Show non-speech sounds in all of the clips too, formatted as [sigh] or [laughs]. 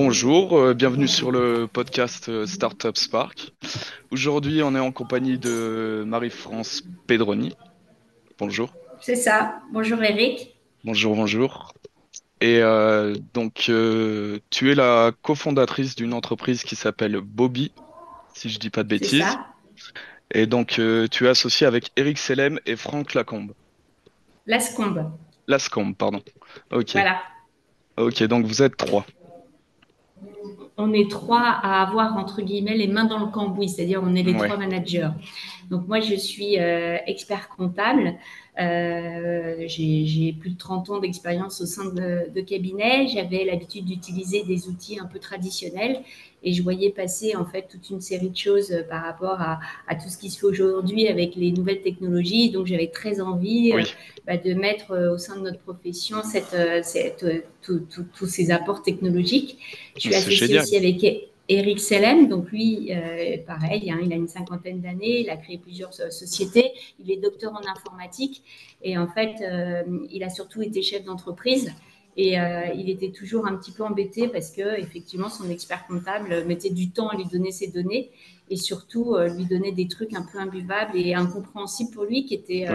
Bonjour, euh, bienvenue sur le podcast euh, Startup Spark. Aujourd'hui, on est en compagnie de Marie-France Pedroni. Bonjour. C'est ça. Bonjour Eric. Bonjour, bonjour. Et euh, donc, tu es la cofondatrice d'une entreprise qui s'appelle Bobby, si je dis pas de bêtises. Ça. Et donc, tu es associé avec Eric Selem et Franck Lacombe. Lascombe. Lascombe, pardon. Ok. Voilà. Ok, donc vous êtes trois on est trois à avoir, entre guillemets, les mains dans le cambouis, c'est-à-dire on est les trois managers. Donc moi, je suis euh, expert comptable. Euh, j'ai plus de 30 ans d'expérience au sein de, cabinet. J'avais l'habitude d'utiliser des outils un peu traditionnels et je voyais passer en fait toute une série de choses par rapport à, tout ce qui se fait aujourd'hui avec les nouvelles technologies. Donc j'avais très envie euh, bah, de mettre au sein de notre profession cette, tous ces apports technologiques. Je suis associée aussi avec Eric Selem, donc lui, euh, pareil, hein, il a une cinquantaine d'années, il a créé plusieurs euh, sociétés, il est docteur en informatique. Et en fait, euh, il a surtout été chef d'entreprise. Et il était toujours un petit peu embêté parce que effectivement, son expert comptable mettait du temps à lui donner ses données et surtout lui donnait des trucs un peu imbuvables et incompréhensibles pour lui qui était,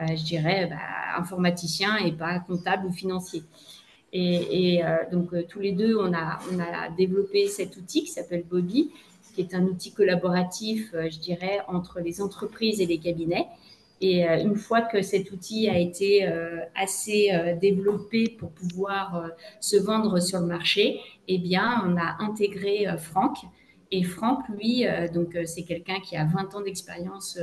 je dirais, bah, informaticien et pas comptable ou financier. Et, euh, donc, euh, tous les deux, on a, développé cet outil qui s'appelle Bobby, qui est un outil collaboratif, euh, je dirais, entre les entreprises et les cabinets. Et une fois que cet outil a été assez développé pour pouvoir se vendre sur le marché, eh bien, on a intégré Franck. Et Franck, lui, donc c'est quelqu'un qui a 20 ans d'expérience,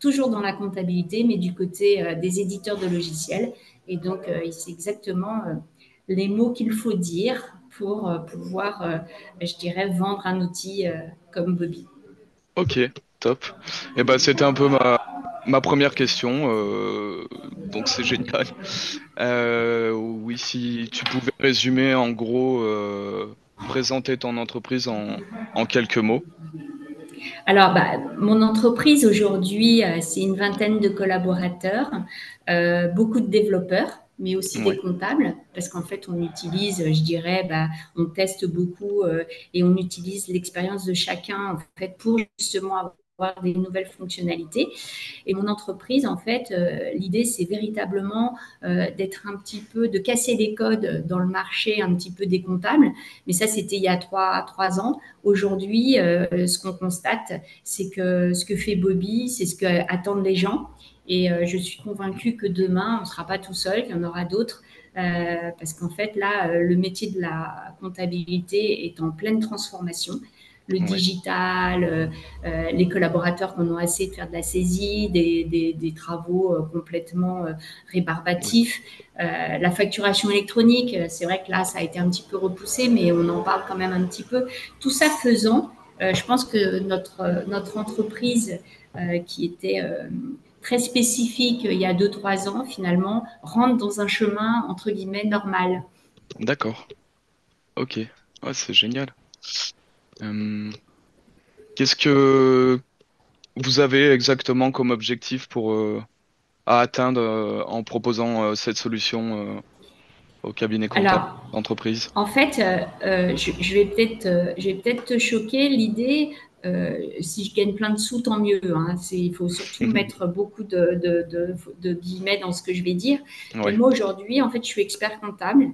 toujours dans la comptabilité, mais du côté des éditeurs de logiciels. Et donc, il sait exactement les mots qu'il faut dire pour euh, pouvoir, euh, je dirais, vendre un outil euh, comme Bobby. Ok, top. Et eh ben, c'était un peu ma, ma première question, donc c'est génial. oui, si tu pouvais résumer en gros, présenter ton entreprise en, en quelques mots. Alors, bah, mon entreprise aujourd'hui, c'est une vingtaine de collaborateurs, beaucoup de développeurs mais aussi des comptables, parce qu'en fait, on utilise, je dirais, bah, on teste beaucoup euh, et on utilise l'expérience de chacun en fait pour justement avoir des nouvelles fonctionnalités. Et mon entreprise, en fait, euh, l'idée, c'est véritablement euh, d'être un petit peu, de casser les codes dans le marché un petit peu des comptables. Mais ça, c'était il y a trois, trois ans. Aujourd'hui, ce qu'on constate, c'est que ce que fait Bobby, c'est ce qu'attendent les gens. Et euh, je suis convaincue que demain, on ne sera pas tout seul, qu'il y en aura d'autres. Euh, parce qu'en fait, là, euh, le métier de la comptabilité est en pleine transformation. Le digital, les collaborateurs qu'on a assez de faire de la saisie, des, travaux complètement rébarbatifs, la facturation électronique, c'est vrai que là, ça a été un petit peu repoussé, mais on en parle quand même un petit peu. Tout ça faisant, je pense que notre, notre entreprise qui était très spécifique il y a 2-3 ans, finalement, rentre dans un chemin, entre guillemets, normal. D'accord. Ok. c'est génial. Euh, qu'est-ce que vous avez exactement comme objectif pour euh, à atteindre euh, en proposant cette solution au cabinet comptable d'entreprise? En fait, je, je, vais peut-être peut te choquer. L'idée, euh, si je gagne plein de sous, tant mieux. Hein. Il faut surtout mettre beaucoup de, de, guillemets dans ce que je vais dire. moi, aujourd'hui, en fait, je suis expert comptable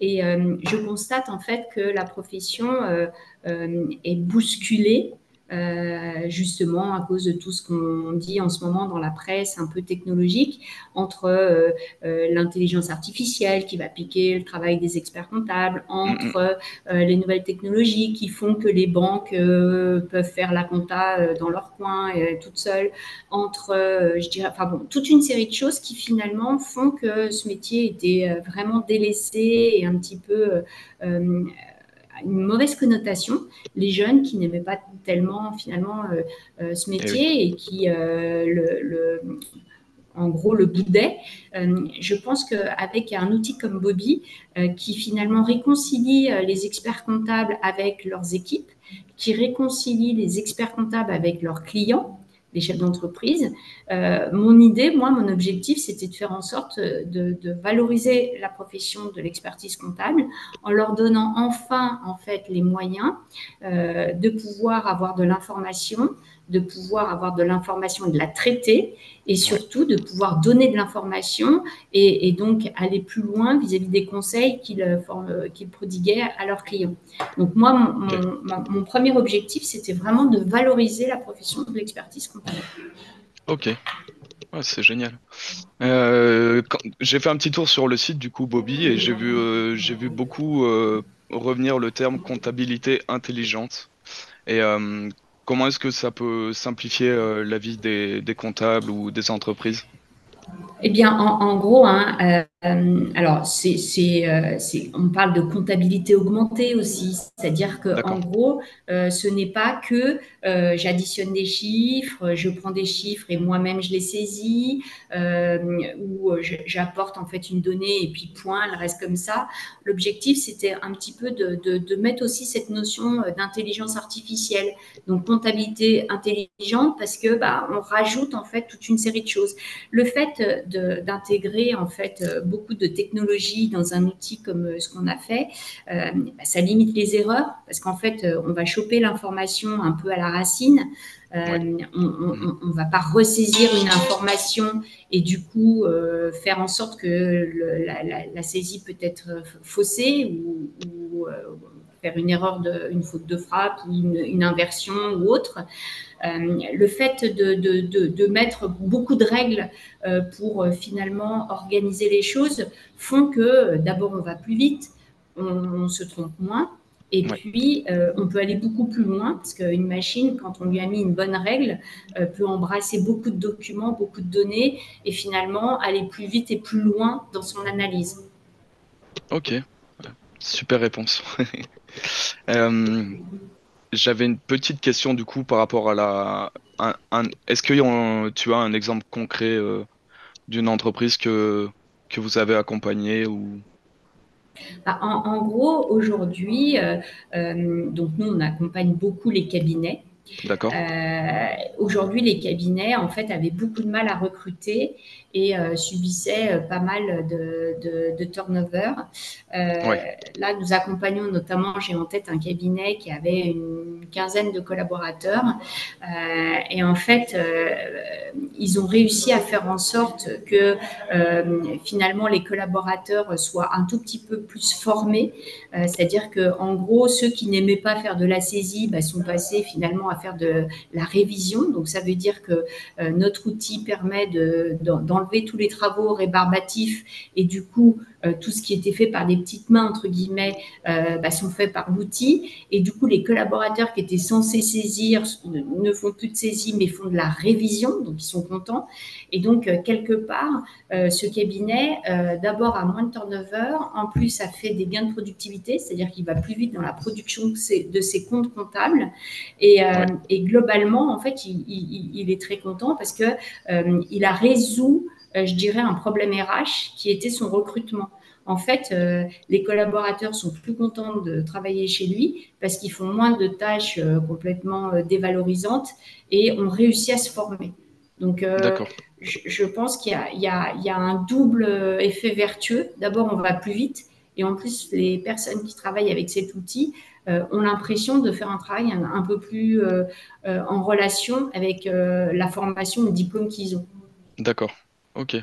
et euh, je constate en fait que la profession euh, est bousculée euh, justement à cause de tout ce qu'on dit en ce moment dans la presse un peu technologique, entre euh, euh, l'intelligence artificielle qui va piquer le travail des experts comptables, entre les nouvelles technologies qui font que les banques peuvent faire la compta dans leur coin toutes seules, entre, je dirais, enfin bon, toute une série de choses qui finalement font que ce métier était vraiment délaissé et un petit peu une mauvaise connotation. Les jeunes qui n'aimaient pas tellement finalement euh, euh, ce eh métier et, qui euh, le, en gros le boudaient. je pense qu'avec un outil comme Bobby, qui finalement réconcilie les experts comptables avec leurs équipes, qui réconcilie les experts comptables avec leurs clients, des chefs d'entreprise. Euh, mon idée, moi, mon objectif, c'était de faire en sorte de, de valoriser la profession de l'expertise comptable en leur donnant enfin, en fait, les moyens euh, de pouvoir avoir de l'information, de pouvoir avoir de l'information et de la traiter, et surtout de pouvoir donner de l'information et, donc aller plus loin vis-à-vis des conseils qu'ils euh, euh, prodiguaient à leurs clients. Donc moi, mon, premier objectif, c'était vraiment de valoriser la profession de l'expertise comptable. Ok, c'est génial. Euh, j'ai fait un petit tour sur le site du coup Bobby et j'ai vu, j'ai vu beaucoup revenir le terme comptabilité intelligente. Et Comment est-ce que ça peut simplifier euh, la vie des, comptables ou des entreprises? Eh bien, en, gros, hein, euh, alors, euh, c'est, on parle de comptabilité augmentée aussi, c'est-à-dire que en gros, euh, ce n'est pas que j'additionne des chiffres, je prends des chiffres et moi-même je les saisis, ou j'apporte en fait une donnée et puis point, elle reste comme ça. L'objectif, c'était un petit peu de, de, mettre aussi cette notion d'intelligence artificielle, donc comptabilité intelligente, parce que bah, on rajoute en fait toute une série de choses. Le fait d'intégrer en fait beaucoup de technologie dans un outil comme euh, ce qu'on a fait, euh, bah, ça limite les erreurs parce qu'en fait, euh, on va choper l'information un peu à la racine. on ne va pas ressaisir une information et du coup faire en sorte que la, saisie peut être faussée ou, faire une erreur, de, une faute de frappe, une, une inversion ou autre. Euh, le fait de, mettre beaucoup de règles euh, pour euh, finalement organiser les choses font que d'abord on va plus vite, on, se trompe moins, et puis, on peut aller beaucoup plus loin parce qu'une machine, quand on lui a mis une bonne règle, peut embrasser beaucoup de documents, beaucoup de données et finalement aller plus vite et plus loin dans son analyse. Ok, super réponse. [laughs] J'avais une petite question du coup par rapport à la. Est-ce que tu as un exemple concret euh, d'une entreprise que, que vous avez accompagnée ou... Bah, en, gros, aujourd'hui, euh, euh, donc nous, on accompagne beaucoup les cabinets. D'accord. aujourd'hui, les cabinets, en fait, avaient beaucoup de mal à recruter et euh, subissait euh, pas mal de, de, turnover. Euh, là, nous accompagnons notamment, j'ai en tête un cabinet qui avait une quinzaine de collaborateurs et en fait, ils ont réussi à faire en sorte que finalement les collaborateurs soient un tout petit peu plus formés, c'est-à-dire que en gros, ceux qui n'aimaient pas faire de la saisie bah, sont passés finalement à faire de la révision. Donc ça veut dire que notre outil permet de, enlever tous les travaux rébarbatifs et du coup euh, tout ce qui était fait par des petites mains entre guillemets euh, bah, sont faits par l'outil. Et du coup les collaborateurs qui étaient censés saisir ne font plus de saisie mais font de la révision donc ils sont contents. Et donc euh, quelque part ce cabinet d'abord a moins de turnover en plus ça fait des gains de productivité c'est-à-dire qu'il va plus vite dans la production de ses, comptes comptables. Et, globalement en fait il, est très content parce que il a résolu euh, je dirais, un problème RH qui était son recrutement. En fait, euh, les collaborateurs sont plus contents de travailler chez lui parce qu'ils font moins de tâches euh, complètement dévalorisantes et ont réussi à se former. Donc, je, pense qu'il y, a un double effet vertueux. D'abord, on va plus vite et en plus, les personnes qui travaillent avec cet outil ont l'impression de faire un travail un, peu plus en relation avec la formation, le diplôme qu'ils ont. D'accord. Ok,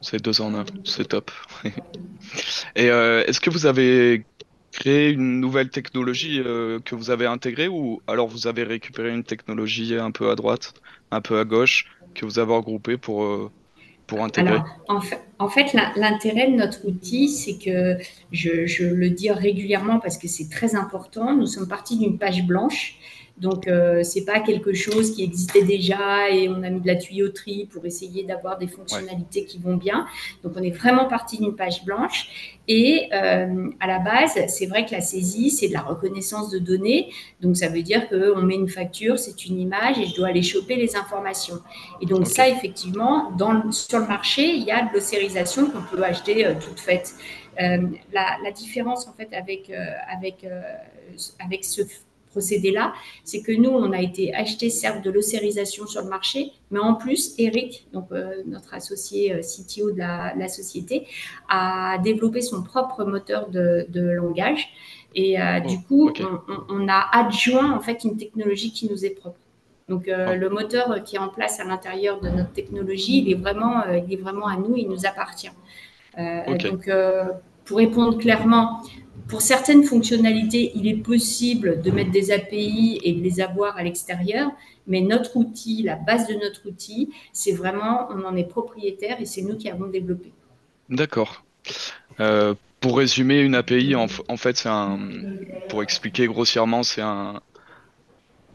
c'est deux en un, c'est top. [laughs] Et euh, est-ce que vous avez créé une nouvelle technologie euh, que vous avez intégrée ou alors vous avez récupéré une technologie un peu à droite, un peu à gauche, que vous avez regroupée pour, euh, pour intégrer? Alors, en fait, l'intérêt de notre outil, c'est que je, le dis régulièrement parce que c'est très important. Nous sommes partis d'une page blanche donc, euh, ce n'est pas quelque chose qui existait déjà et on a mis de la tuyauterie pour essayer d'avoir des fonctionnalités qui vont bien. Donc, on est vraiment parti d'une page blanche. Et euh, à la base, c'est vrai que la saisie, c'est de la reconnaissance de données. Donc, ça veut dire qu'on met une facture, c'est une image et je dois aller choper les informations. Et donc, ça, effectivement, dans sur le marché, il y a de l'ossérisation qu'on peut acheter euh, toute faite. La, la, différence, en fait, avec, avec, avec ce procédé-là, c'est que nous, on a été acheter certes de l'ossérisation sur le marché, mais en plus, Eric, donc notre associé CTO de la, société, a développé son propre moteur de, langage. Et oh, du coup, on, a adjoint en fait une technologie qui nous est propre. Donc oh. le moteur qui est en place à l'intérieur de notre technologie, il est vraiment, il est vraiment à nous, il nous appartient. Donc pour répondre clairement, pour certaines fonctionnalités, il est possible de mettre des API et de les avoir à l'extérieur, mais notre outil, la base de notre outil, c'est vraiment, on en est propriétaire et c'est nous qui avons développé. D'accord. Euh, pour résumer, une API, en, en fait, c'est un, pour expliquer grossièrement, c'est un,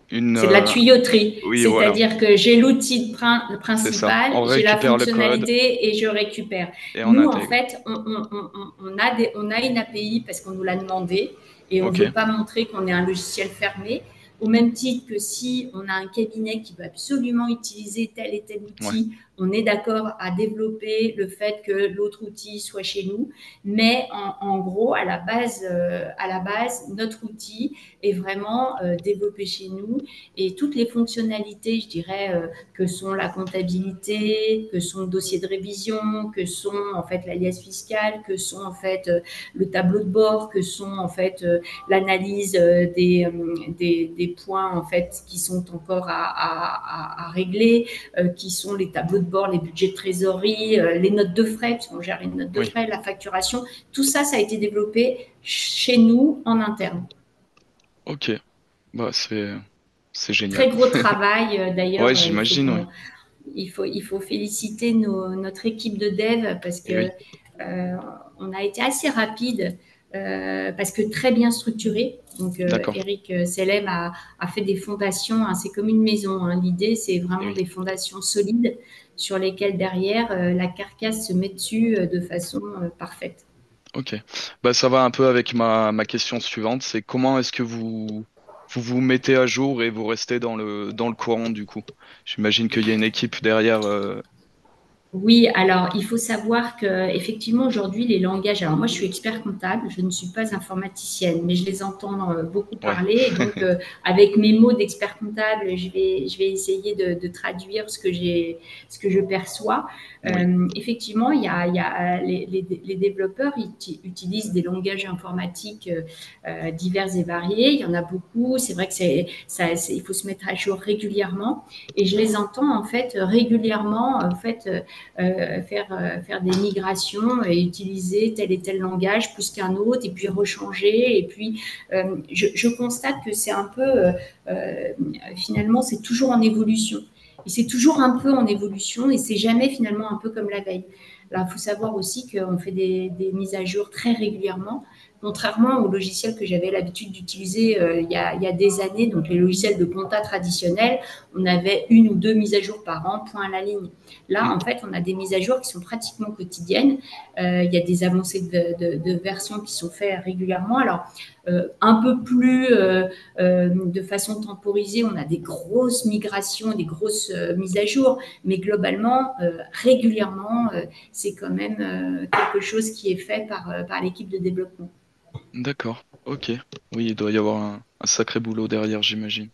c'est de la euh, tuyauterie. C'est-à-dire que j'ai l'outil principal, j'ai la fonctionnalité et je récupère. nous, en fait, on, a on, a une API parce qu'on nous l'a demandé et on ne veut pas montrer qu'on est un logiciel fermé. Au même titre que si on a un cabinet qui veut absolument utiliser tel et tel outil, on est d'accord à développer le fait que l'autre outil soit chez nous, mais en, gros, à la base, euh, à la base, notre outil est vraiment euh, développé chez nous et toutes les fonctionnalités, je dirais, euh, que sont la comptabilité, que sont le dossier de révision, que sont en fait l'alias fiscal, que sont en fait le tableau de bord, que sont en fait l'analyse des, des, points en fait qui sont encore à, à, à régler, qui sont les tableaux bord, les budgets de trésorerie, euh, les notes de frais, parce qu'on gère une note de frais, la facturation. Tout ça, ça a été développé chez nous en interne. Ok, bah, c'est, génial. Très gros [laughs] travail euh, d'ailleurs. Ouais, euh, j'imagine. Il faut, il faut féliciter notre équipe de dev parce que on a été assez rapide euh, parce que très bien structuré. Donc, euh, Eric euh, Selem a, fait des fondations, hein, c'est comme une maison. Hein. L'idée, c'est vraiment des fondations solides sur lesquelles derrière la carcasse se met dessus de façon parfaite. Ok, bah, ça va un peu avec ma, ma question suivante, c'est comment est-ce que vous, vous vous mettez à jour et vous restez dans le, dans le courant du coup? J'imagine qu'il y a une équipe derrière oui, alors il faut savoir que effectivement aujourd'hui les langages. Alors moi je suis expert comptable, je ne suis pas informaticienne, mais je les entends euh, beaucoup parler. donc euh, [laughs] avec mes mots d'expert comptable, je vais je vais essayer de, traduire ce que j'ai ce que je perçois. Euh, effectivement, il y a, il y a les, les, développeurs ils utilisent des langages informatiques divers et variés. Il y en a beaucoup. C'est vrai que c'est ça, il faut se mettre à jour régulièrement. Et je les entends en fait régulièrement en fait euh, faire, euh, faire des migrations et utiliser tel et tel langage plus qu'un autre, et puis rechanger. Et puis, euh, je, constate que c'est un peu, finalement, c'est toujours en évolution. Et c'est toujours un peu en évolution, et c'est jamais finalement un peu comme la veille. Il faut savoir aussi qu'on fait des, des, mises à jour très régulièrement contrairement aux logiciels que j'avais l'habitude d'utiliser euh, il, y a des années, donc les logiciels de compta traditionnels, on avait une ou deux mises à jour par an, point à la ligne. Là, en fait, on a des mises à jour qui sont pratiquement quotidiennes. Euh, il y a des avancées de, versions qui sont faites régulièrement. Alors, euh, un peu plus de façon temporisée, on a des grosses migrations, des grosses mises à jour, mais globalement, régulièrement, c'est quand même quelque chose qui est fait par, par l'équipe de développement. D'accord, ok. Oui, il doit y avoir un, sacré boulot derrière, j'imagine.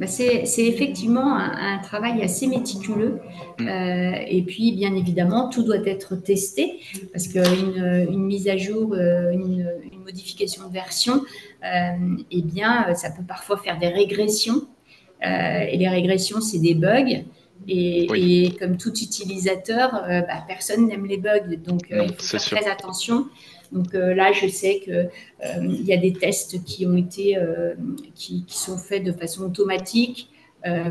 Bah, c'est effectivement un, travail assez méticuleux. Mm. Euh, et puis, bien évidemment, tout doit être testé parce qu'une une mise à jour, euh, une, modification de version, euh, eh bien, ça peut parfois faire des régressions. et les régressions, c'est des bugs. Et, comme tout utilisateur, bah, personne n'aime les bugs. Donc, il faut faire très attention. Donc euh, là, je sais qu'il euh, y a des tests qui ont été, euh, qui, sont faits de façon automatique.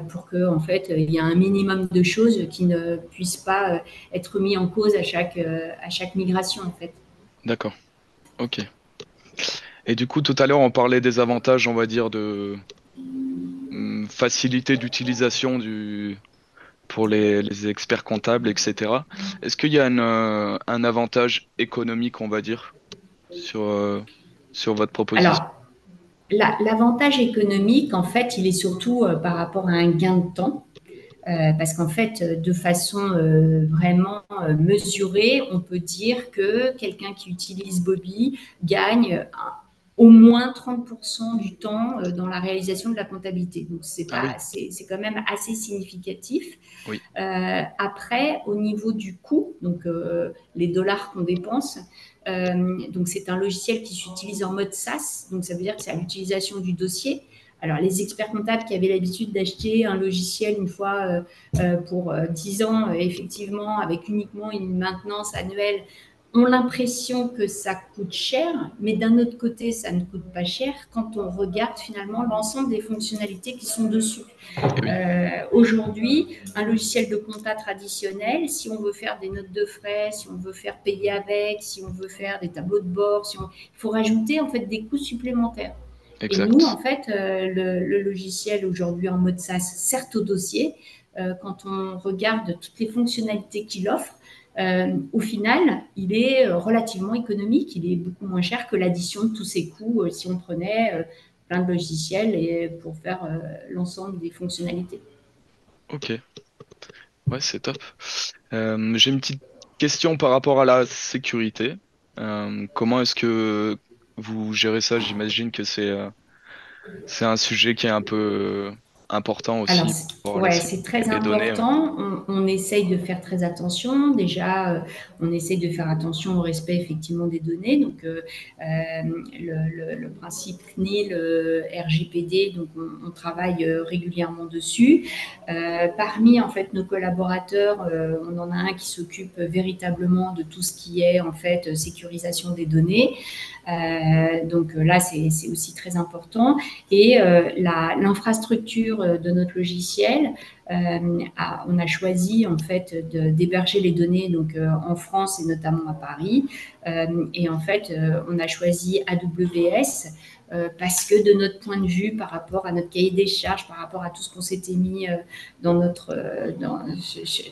pour qu'en en fait, il y ait un minimum de choses qui ne puissent pas être mis en cause à chaque, à chaque migration, en fait. D'accord. Ok. Et du coup, tout à l'heure, on parlait des avantages, on va dire, de hum, facilité d'utilisation du, pour les, experts comptables, etc. Est-ce qu'il y a euh, un, avantage économique, on va dire, sur, euh, sur votre proposition? Alors, l'avantage économique, en fait, il est surtout euh, par rapport à un gain de temps. parce qu'en fait, de façon vraiment mesurée, on peut dire que quelqu'un qui utilise Bobby gagne au moins 30% du temps dans la réalisation de la comptabilité. Donc, c'est ah quand même assez significatif. après, au niveau du coût, donc les dollars qu'on dépense, donc c'est un logiciel qui s'utilise en mode SaaS, donc ça veut dire que c'est à l'utilisation du dossier. Alors, les experts comptables qui avaient l'habitude d'acheter un logiciel une fois euh, euh, pour 10 euh, ans, effectivement, avec uniquement une maintenance annuelle, ont l'impression que ça coûte cher, mais d'un autre côté, ça ne coûte pas cher quand on regarde finalement l'ensemble des fonctionnalités qui sont dessus. Aujourd'hui, un logiciel de compta traditionnel, si on veut faire des notes de frais, si on veut faire payer avec, si on veut faire des tableaux de bord, si il faut rajouter en fait des coûts supplémentaires. Et nous, en fait, euh, le, logiciel aujourd'hui en mode SaaS, certes au dossier, euh, quand on regarde toutes les fonctionnalités qu'il offre, euh, au final, il est relativement économique, il est beaucoup moins cher que l'addition de tous ces coûts si on prenait plein de logiciels pour faire l'ensemble des fonctionnalités. Ok, ouais, c'est top. J'ai une petite question par rapport à la sécurité. comment est-ce que vous gérez ça? J'imagine que c'est euh, c'est un sujet qui est un peu important aussi. Oui, c'est très important. On, essaye de faire très attention. Déjà, euh, on essaye de faire attention au respect effectivement des données. Donc, euh, le, principe CNIL, RGPD, donc on, travaille régulièrement dessus. parmi en fait nos collaborateurs, on en a un qui s'occupe véritablement de tout ce qui est en fait sécurisation des données. Euh, donc euh, là, c'est aussi très important. Et euh, l'infrastructure de notre logiciel, on a choisi en fait d'héberger les données donc en France et notamment à Paris. et en fait, on a choisi AWS parce que de notre point de vue, par rapport à notre cahier des charges, par rapport à tout ce qu'on s'était mis dans, notre, dans,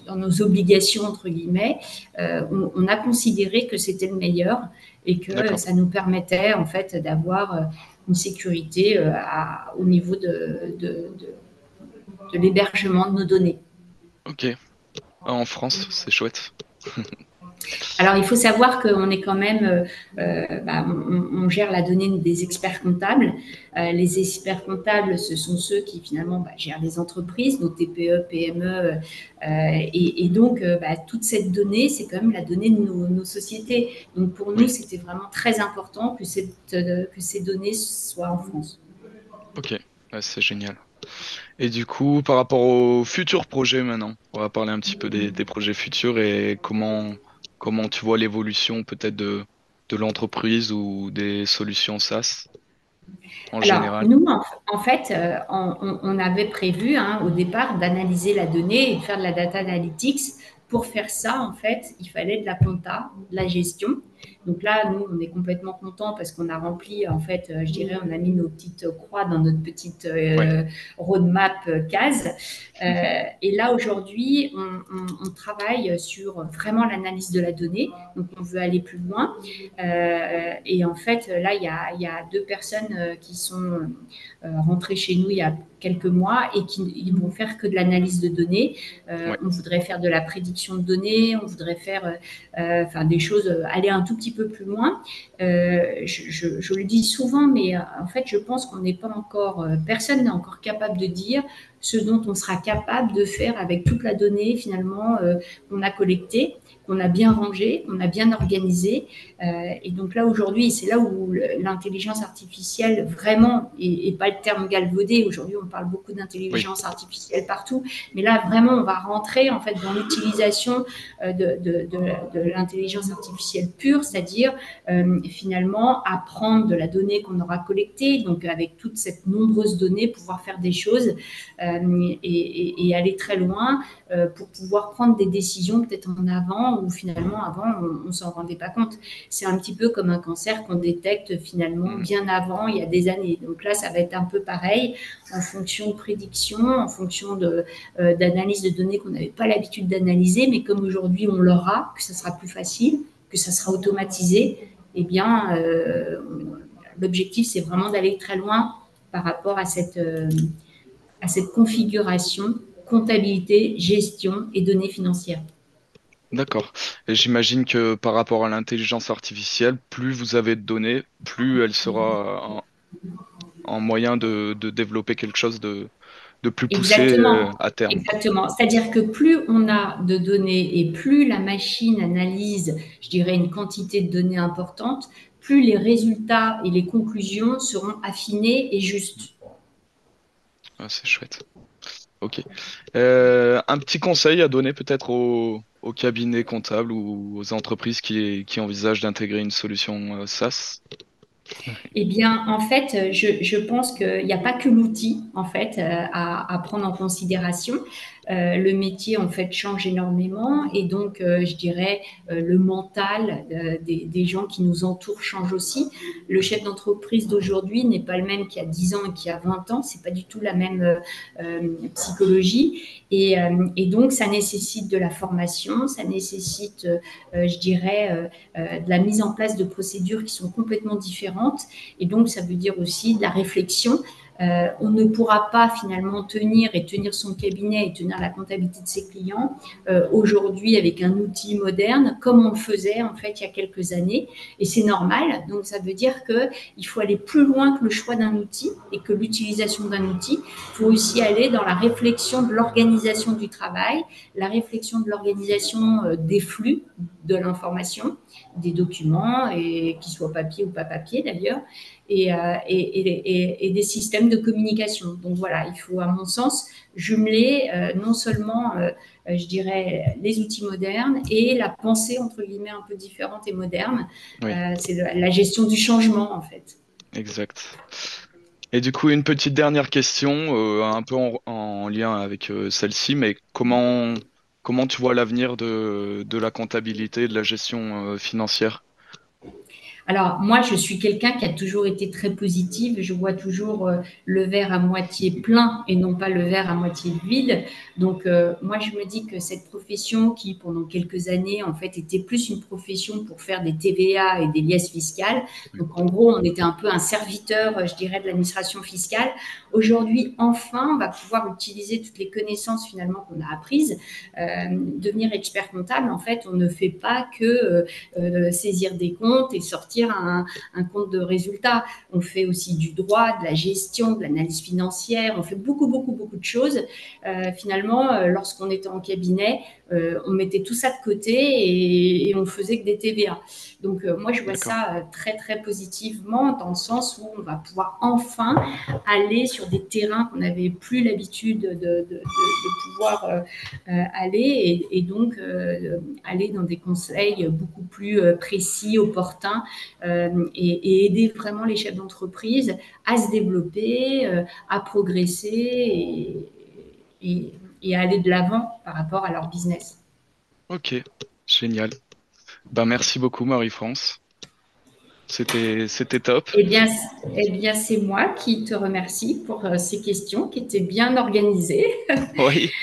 dans, nos obligations, entre guillemets, on, on, a considéré que c'était le meilleur et que ça nous permettait en fait d'avoir euh, une sécurité euh, au niveau de, de, l'hébergement de nos données. Ok. En France, c'est chouette. [laughs] Alors, il faut savoir qu'on est quand même, euh, euh, bah, on, gère la donnée des experts comptables. Euh, les experts comptables, ce sont ceux qui finalement bah, gèrent les entreprises, nos TPE, PME, et, donc bah, toute cette donnée, c'est quand même la donnée de nos, sociétés. Donc pour nous, c'était vraiment très important que, cette, que ces données soient en France. Ok, c'est génial. Et du coup, par rapport aux futurs projets maintenant, on va parler un petit peu des projets futurs et comment Comment tu vois l'évolution peut-être de, de l'entreprise ou des solutions SaaS en général Nous, en, fait, euh, on, avait prévu hein, au départ d'analyser la donnée et de faire de la data analytics. Pour faire ça, en fait, il fallait de la compta, de la gestion. Donc là, nous, on est complètement contents parce qu'on a rempli, en fait, euh, je dirais, on a mis nos petites croix dans notre petite euh, roadmap euh, case. et là, aujourd'hui, on, travaille sur vraiment l'analyse de la donnée. Donc, on veut aller plus loin. et en fait, là, il y a, il y a deux personnes qui sont rentrées chez nous il y a quelques mois et qui ils vont faire que de l'analyse de données. On voudrait faire de la prédiction de données, on voudrait faire enfin, des choses, aller un tout petit peu plus loin. Euh, je, le dis souvent, mais euh, en fait, je pense qu'on n'est pas encore, euh, personne n'est encore capable de dire ce dont on sera capable de faire avec toute la donnée finalement qu'on a collectée qu'on a bien rangé, qu'on a bien organisé. Euh, et donc là, aujourd'hui, c'est là où l'intelligence artificielle, vraiment, et, pas le terme galvaudé, aujourd'hui, on parle beaucoup d'intelligence artificielle partout, mais là, vraiment, on va rentrer en fait dans l'utilisation euh, de, de, de, l'intelligence artificielle pure, c'est-à-dire euh, finalement apprendre de la donnée qu'on aura collectée, donc avec toute cette nombreuse donnée, pouvoir faire des choses et, et, aller très loin pour pouvoir prendre des décisions peut-être en avant où finalement avant on, ne s'en rendait pas compte. C'est un petit peu comme un cancer qu'on détecte finalement mm. bien avant, il y a des années. Donc là, ça va être un peu pareil en fonction de prédictions, en fonction de, euh, d'analyse de données qu'on n'avait pas l'habitude d'analyser, mais comme aujourd'hui on l'aura, que ça sera plus facile, que ça sera automatisé, eh bien euh, l'objectif c'est vraiment d'aller très loin par rapport à cette, euh, à cette configuration comptabilité, gestion et données financières. D'accord. Et j'imagine que par rapport à l'intelligence artificielle, plus vous avez de données, plus elle sera en, en moyen de, de développer quelque chose de, de plus poussé euh, Exactement, à terme, exactement. C'est-à-dire que plus on a de données et plus la machine analyse, je dirais, une quantité de données importante, plus les résultats et les conclusions seront affinés et justes. Ah, c'est chouette. Ok. Euh, un petit conseil à donner peut-être aux, cabinets comptables ou aux entreprises qui, envisagent d'intégrer une solution euh, SaaS? Eh bien, en fait, je, pense qu'il n'y a pas que l'outil, en fait, euh, à, prendre en considération. Euh, le métier, en fait, change énormément et donc, euh, je dirais, euh, le mental des, gens qui nous entourent change aussi. Le chef d'entreprise d'aujourd'hui n'est pas le même qu'il y a 10 ans et qu'il y a 20 ans. C'est pas du tout la même psychologie et, et, donc, ça nécessite de la formation, ça nécessite, je dirais, de la mise en place de procédures qui sont complètement différentes et donc, ça veut dire aussi de la réflexion euh, on ne pourra pas finalement tenir et tenir son cabinet et tenir la comptabilité de ses clients euh, aujourd'hui avec un outil moderne comme on le faisait en fait il y a quelques années. Et c'est normal. Donc ça veut dire que il faut aller plus loin que le choix d'un outil et que l'utilisation d'un outil. Il faut aussi aller dans la réflexion de l'organisation du travail la réflexion de l'organisation euh, des flux de l'information des documents et qu'ils soient papier ou pas papier d'ailleurs et, euh, et, et, et, des systèmes de communication. Donc voilà, il faut, à mon sens, jumeler euh, non seulement, euh, je dirais, les outils modernes et la pensée, entre guillemets, un peu différente et moderne. Oui. c'est la gestion du changement, en fait. Exact. Et du coup, une petite dernière question, euh, un peu en, en lien avec euh, celle-ci, mais comment, comment tu vois l'avenir de, de la comptabilité, de la gestion euh, financière? Alors, moi, je suis quelqu'un qui a toujours été très positive. Je vois toujours euh, le verre à moitié plein et non pas le verre à moitié vide. Donc, euh, moi, je me dis que cette profession qui, pendant quelques années, en fait, était plus une profession pour faire des TVA et des liasses fiscales. Donc, en gros, on était un peu un serviteur, je dirais, de l'administration fiscale. Aujourd'hui, enfin, on va pouvoir utiliser toutes les connaissances finalement qu'on a apprises. Euh, devenir expert comptable, en fait, on ne fait pas que euh, saisir des comptes et sortir un, compte de résultat. On fait aussi du droit, de la gestion, de l'analyse financière. On fait beaucoup, beaucoup, beaucoup de choses. Euh, finalement, euh, lorsqu'on était en cabinet, on mettait tout ça de côté et, et, on faisait que des TVA. Donc, euh, moi, je vois ça euh, très, très positivement dans le sens où on va pouvoir enfin aller sur des terrains qu'on n'avait plus l'habitude de, de, de, de, pouvoir euh, aller et, et donc aller dans des conseils beaucoup plus précis, opportuns et, et, aider vraiment les chefs d'entreprise à se développer, à progresser et, et à aller de l'avant par rapport à leur business. Ok, génial. Ben, merci beaucoup, Marie-France. C'était, c'était top. Eh bien, eh bien c'est moi qui te remercie pour ces questions qui étaient bien organisées. Oui. [laughs]